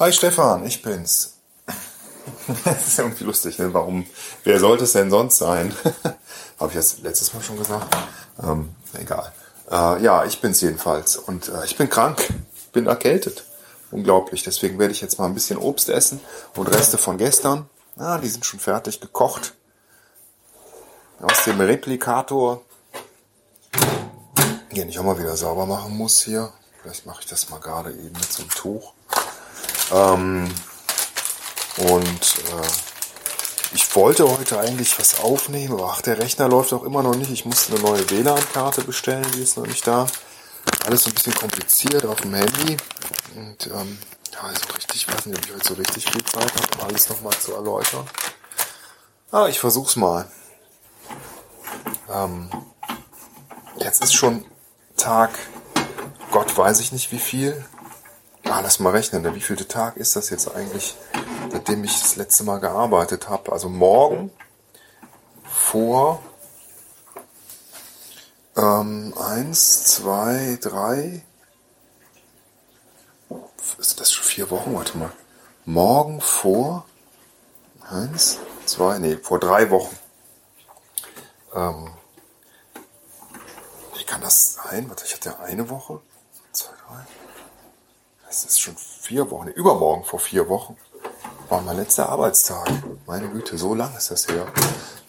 Hi Stefan, ich bin's. das ist ja irgendwie lustig, ne? Warum? Wer sollte es denn sonst sein? Habe ich das letztes Mal schon gesagt? Ähm, egal. Äh, ja, ich bin's jedenfalls. Und äh, ich bin krank. Bin erkältet. Unglaublich. Deswegen werde ich jetzt mal ein bisschen Obst essen und Reste von gestern. Ah, die sind schon fertig gekocht. Aus dem Replikator. Den ich auch mal wieder sauber machen muss hier. Vielleicht mache ich das mal gerade eben mit so einem Tuch. Ähm, und äh, ich wollte heute eigentlich was aufnehmen, aber ach, der Rechner läuft auch immer noch nicht. Ich musste eine neue WLAN-Karte bestellen, die ist noch nicht da. Alles so ein bisschen kompliziert auf dem Handy. Und ähm, ja, also richtig, ich weiß nicht, ob ich heute so richtig viel Zeit habe, um alles nochmal zu erläutern. Ah, ich versuch's mal. Ähm, jetzt ist schon Tag, Gott weiß ich nicht wie viel. Ah, lass mal rechnen, der wievielte Tag ist das jetzt eigentlich, seitdem ich das letzte Mal gearbeitet habe? Also morgen vor ähm, eins, zwei, drei. Ist das schon vier Wochen? Warte mal. Morgen vor eins, zwei, nee, vor drei Wochen. Ähm, wie kann das sein? Warte, ich hatte ja eine Woche. Zwei, drei. Es ist schon vier Wochen, übermorgen vor vier Wochen war mein letzter Arbeitstag. Meine Güte, so lang ist das her.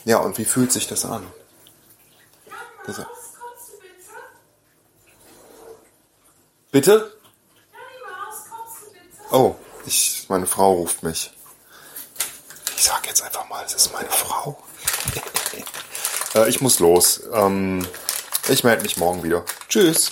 Ja, und wie fühlt sich das an? Das bitte? Oh, ich, meine Frau ruft mich. Ich sag jetzt einfach mal, es ist meine Frau. äh, ich muss los. Ähm, ich melde mich morgen wieder. Tschüss.